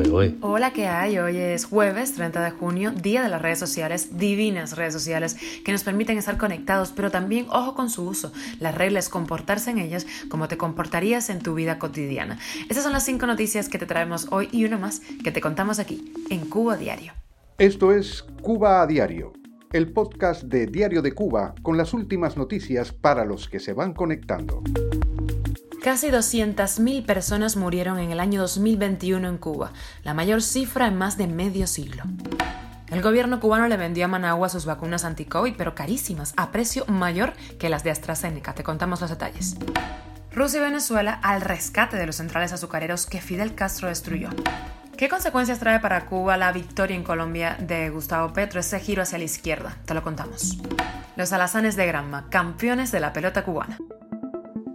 ¿eh? Hola, ¿qué hay? Hoy es jueves 30 de junio, día de las redes sociales, divinas redes sociales que nos permiten estar conectados, pero también ojo con su uso. La regla es comportarse en ellas como te comportarías en tu vida cotidiana. Estas son las cinco noticias que te traemos hoy y una más que te contamos aquí, en Cuba Diario. Esto es Cuba a Diario, el podcast de Diario de Cuba con las últimas noticias para los que se van conectando. Casi 200.000 personas murieron en el año 2021 en Cuba, la mayor cifra en más de medio siglo. El gobierno cubano le vendió a Managua sus vacunas anti-COVID, pero carísimas, a precio mayor que las de AstraZeneca. Te contamos los detalles. Rusia y Venezuela al rescate de los centrales azucareros que Fidel Castro destruyó. ¿Qué consecuencias trae para Cuba la victoria en Colombia de Gustavo Petro, ese giro hacia la izquierda? Te lo contamos. Los alazanes de Granma, campeones de la pelota cubana.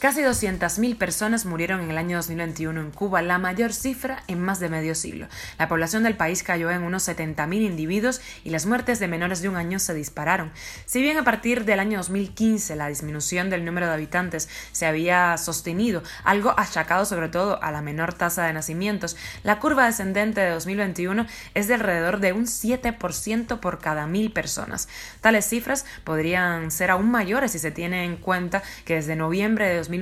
Casi 200.000 personas murieron en el año 2021 en Cuba, la mayor cifra en más de medio siglo. La población del país cayó en unos 70.000 individuos y las muertes de menores de un año se dispararon. Si bien a partir del año 2015 la disminución del número de habitantes se había sostenido, algo achacado sobre todo a la menor tasa de nacimientos, la curva descendente de 2021 es de alrededor de un 7% por cada mil personas. Tales cifras podrían ser aún mayores si se tiene en cuenta que desde noviembre de 2021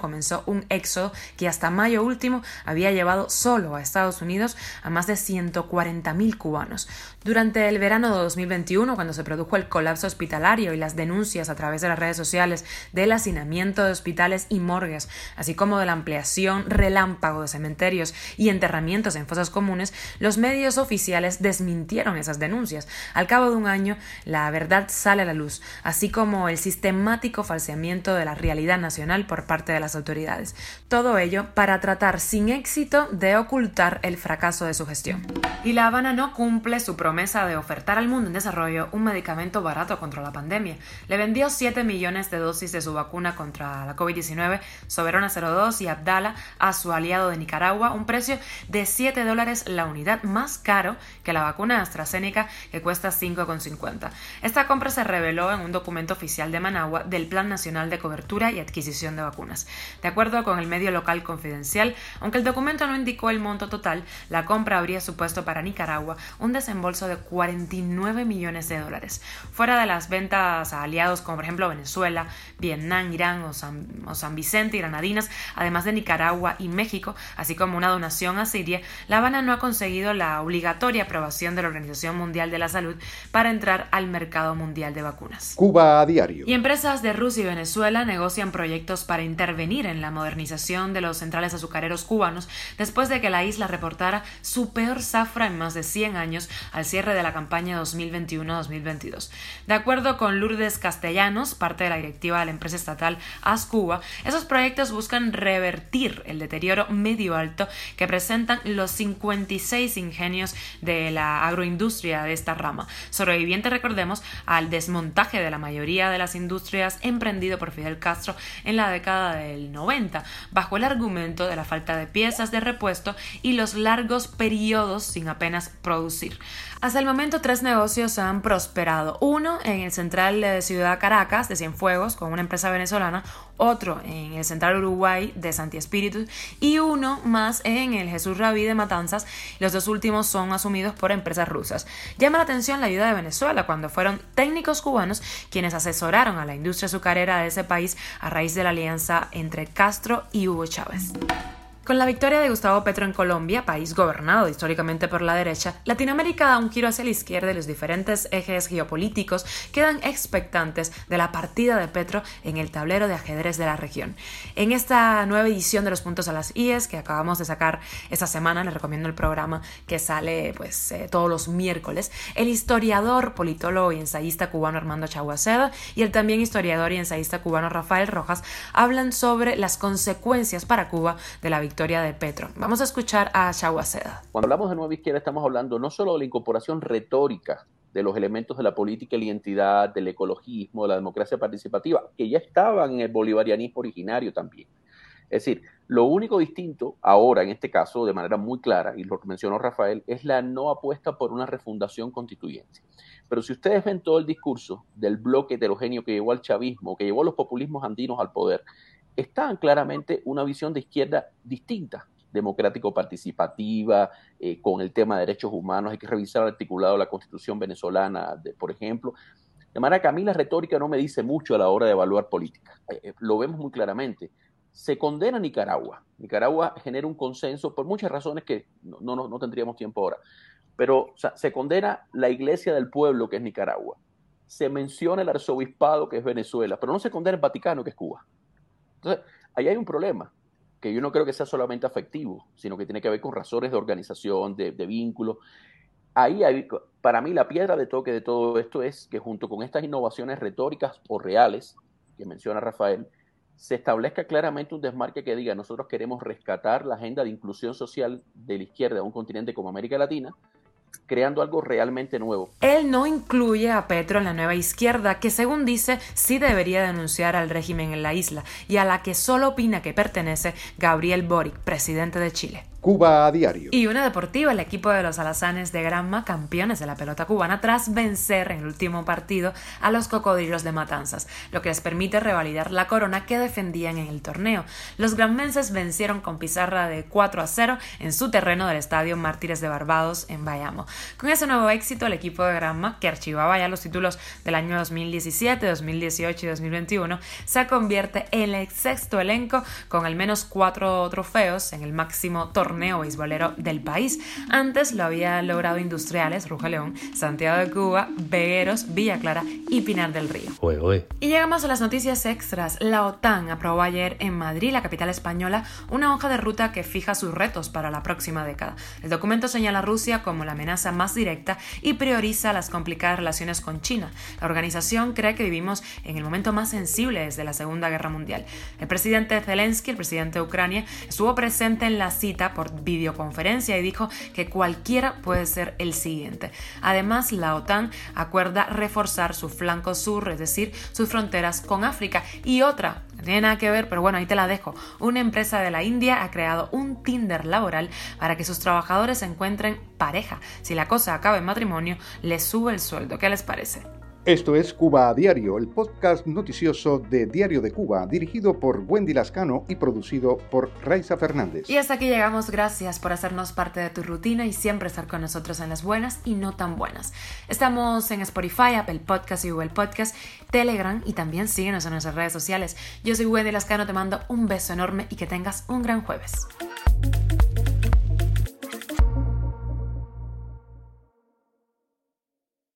comenzó un éxodo que hasta mayo último había llevado solo a Estados Unidos a más de 140.000 cubanos. Durante el verano de 2021, cuando se produjo el colapso hospitalario y las denuncias a través de las redes sociales del hacinamiento de hospitales y morgues, así como de la ampliación relámpago de cementerios y enterramientos en fosas comunes, los medios oficiales desmintieron esas denuncias. Al cabo de un año, la verdad sale a la luz, así como el sistemático falseamiento de la realidad nacional por parte de las autoridades. Todo ello para tratar sin éxito de ocultar el fracaso de su gestión. Y La Habana no cumple su promesa de ofertar al mundo en desarrollo un medicamento barato contra la pandemia. Le vendió 7 millones de dosis de su vacuna contra la COVID-19, Soberana 02 y Abdala, a su aliado de Nicaragua, un precio de 7 dólares la unidad más caro que la vacuna AstraZeneca, que cuesta 5,50. Esta compra se reveló en un documento oficial de Managua del Plan Nacional de Cobertura y Adquisición de Vacunas. De acuerdo con el medio local confidencial, aunque el documento no indicó el monto total, la compra habría supuesto para Nicaragua un desembolso de 49 millones de dólares. Fuera de las ventas a aliados como por ejemplo Venezuela, Vietnam, Irán o San, o San Vicente y Granadinas, además de Nicaragua y México, así como una donación a Siria, La Habana no ha conseguido la obligatoria aprobación de la Organización Mundial de la Salud para entrar al mercado mundial de vacunas. Cuba a diario. Y empresas de Rusia y Venezuela negocian proyectos para intervenir en la modernización de los centrales azucareros cubanos después de que la isla reportara su peor zafra en más de 100 años al cierre de la campaña 2021-2022. De acuerdo con Lourdes Castellanos, parte de la directiva de la empresa estatal Ascuba, esos proyectos buscan revertir el deterioro medio alto que presentan los 56 ingenios de la agroindustria de esta rama, sobreviviente, recordemos, al desmontaje de la mayoría de las industrias emprendido por Fidel Castro en la década del 90, bajo el argumento de la falta de piezas de repuesto y los largos periodos sin apenas producir. Hasta el momento tres negocios han prosperado. Uno en el central de Ciudad Caracas de Cienfuegos con una empresa venezolana, otro en el central Uruguay de Santi Espíritu y uno más en el Jesús Rabí de Matanzas. Los dos últimos son asumidos por empresas rusas. Llama la atención la ayuda de Venezuela cuando fueron técnicos cubanos quienes asesoraron a la industria azucarera de ese país a raíz de la alianza entre Castro y Hugo Chávez. Con la victoria de Gustavo Petro en Colombia, país gobernado históricamente por la derecha, Latinoamérica da un giro hacia la izquierda y los diferentes ejes geopolíticos quedan expectantes de la partida de Petro en el tablero de ajedrez de la región. En esta nueva edición de los puntos a las IES que acabamos de sacar esta semana, les recomiendo el programa que sale pues eh, todos los miércoles, el historiador, politólogo y ensayista cubano Armando Chaguaceda y el también historiador y ensayista cubano Rafael Rojas hablan sobre las consecuencias para Cuba de la victoria de Petro. Vamos a escuchar a Chaguaceda. Cuando hablamos de nueva izquierda estamos hablando no solo de la incorporación retórica de los elementos de la política la identidad, del ecologismo, de la democracia participativa, que ya estaban en el bolivarianismo originario también, Es decir, lo único distinto ahora, en este caso, de manera muy clara, y lo mencionó Rafael, es la no apuesta por una refundación constituyente. Pero si ustedes ven todo el discurso del bloque heterogéneo que llevó al chavismo, que llevó a los populismos andinos al poder, está claramente una visión de izquierda distinta, democrático-participativa, eh, con el tema de derechos humanos, hay que revisar el articulado de la constitución venezolana, por ejemplo. De manera que a mí la retórica no me dice mucho a la hora de evaluar política. Eh, eh, lo vemos muy claramente. Se condena a Nicaragua. Nicaragua genera un consenso por muchas razones que no, no, no tendríamos tiempo ahora. Pero se condena la iglesia del pueblo, que es Nicaragua. Se menciona el arzobispado, que es Venezuela, pero no se condena el Vaticano, que es Cuba. Entonces, ahí hay un problema, que yo no creo que sea solamente afectivo, sino que tiene que ver con razones de organización, de, de vínculo. Ahí hay, para mí, la piedra de toque de todo esto es que junto con estas innovaciones retóricas o reales, que menciona Rafael, se establezca claramente un desmarque que diga nosotros queremos rescatar la agenda de inclusión social de la izquierda de un continente como América Latina, creando algo realmente nuevo. Él no incluye a Petro en la nueva izquierda, que según dice sí debería denunciar al régimen en la isla, y a la que solo opina que pertenece Gabriel Boric, presidente de Chile. Cuba a diario. Y una deportiva, el equipo de los alazanes de Granma, campeones de la pelota cubana, tras vencer en el último partido a los cocodrilos de Matanzas, lo que les permite revalidar la corona que defendían en el torneo. Los granmenses vencieron con pizarra de 4 a 0 en su terreno del estadio Mártires de Barbados en Bayamo. Con ese nuevo éxito, el equipo de Granma, que archivaba ya los títulos del año 2017, 2018 y 2021, se convierte en el sexto elenco con al menos cuatro trofeos en el máximo torneo torneo beisbolero del país. Antes lo había logrado Industriales, Ruja León, Santiago de Cuba, Vegueros, Villa Clara y Pinar del Río. Y llegamos a las noticias extras. La OTAN aprobó ayer en Madrid, la capital española, una hoja de ruta que fija sus retos para la próxima década. El documento señala a Rusia como la amenaza más directa y prioriza las complicadas relaciones con China. La organización cree que vivimos en el momento más sensible desde la Segunda Guerra Mundial. El presidente Zelensky, el presidente de Ucrania, estuvo presente en la cita videoconferencia y dijo que cualquiera puede ser el siguiente. Además, la OTAN acuerda reforzar su flanco sur, es decir, sus fronteras con África. Y otra, no tiene nada que ver, pero bueno, ahí te la dejo. Una empresa de la India ha creado un Tinder laboral para que sus trabajadores encuentren pareja. Si la cosa acaba en matrimonio, les sube el sueldo. ¿Qué les parece? Esto es Cuba a Diario, el podcast noticioso de Diario de Cuba, dirigido por Wendy Lascano y producido por Raiza Fernández. Y hasta aquí llegamos, gracias por hacernos parte de tu rutina y siempre estar con nosotros en las buenas y no tan buenas. Estamos en Spotify, Apple Podcast y Google Podcast, Telegram y también síguenos en nuestras redes sociales. Yo soy Wendy Lascano, te mando un beso enorme y que tengas un gran jueves.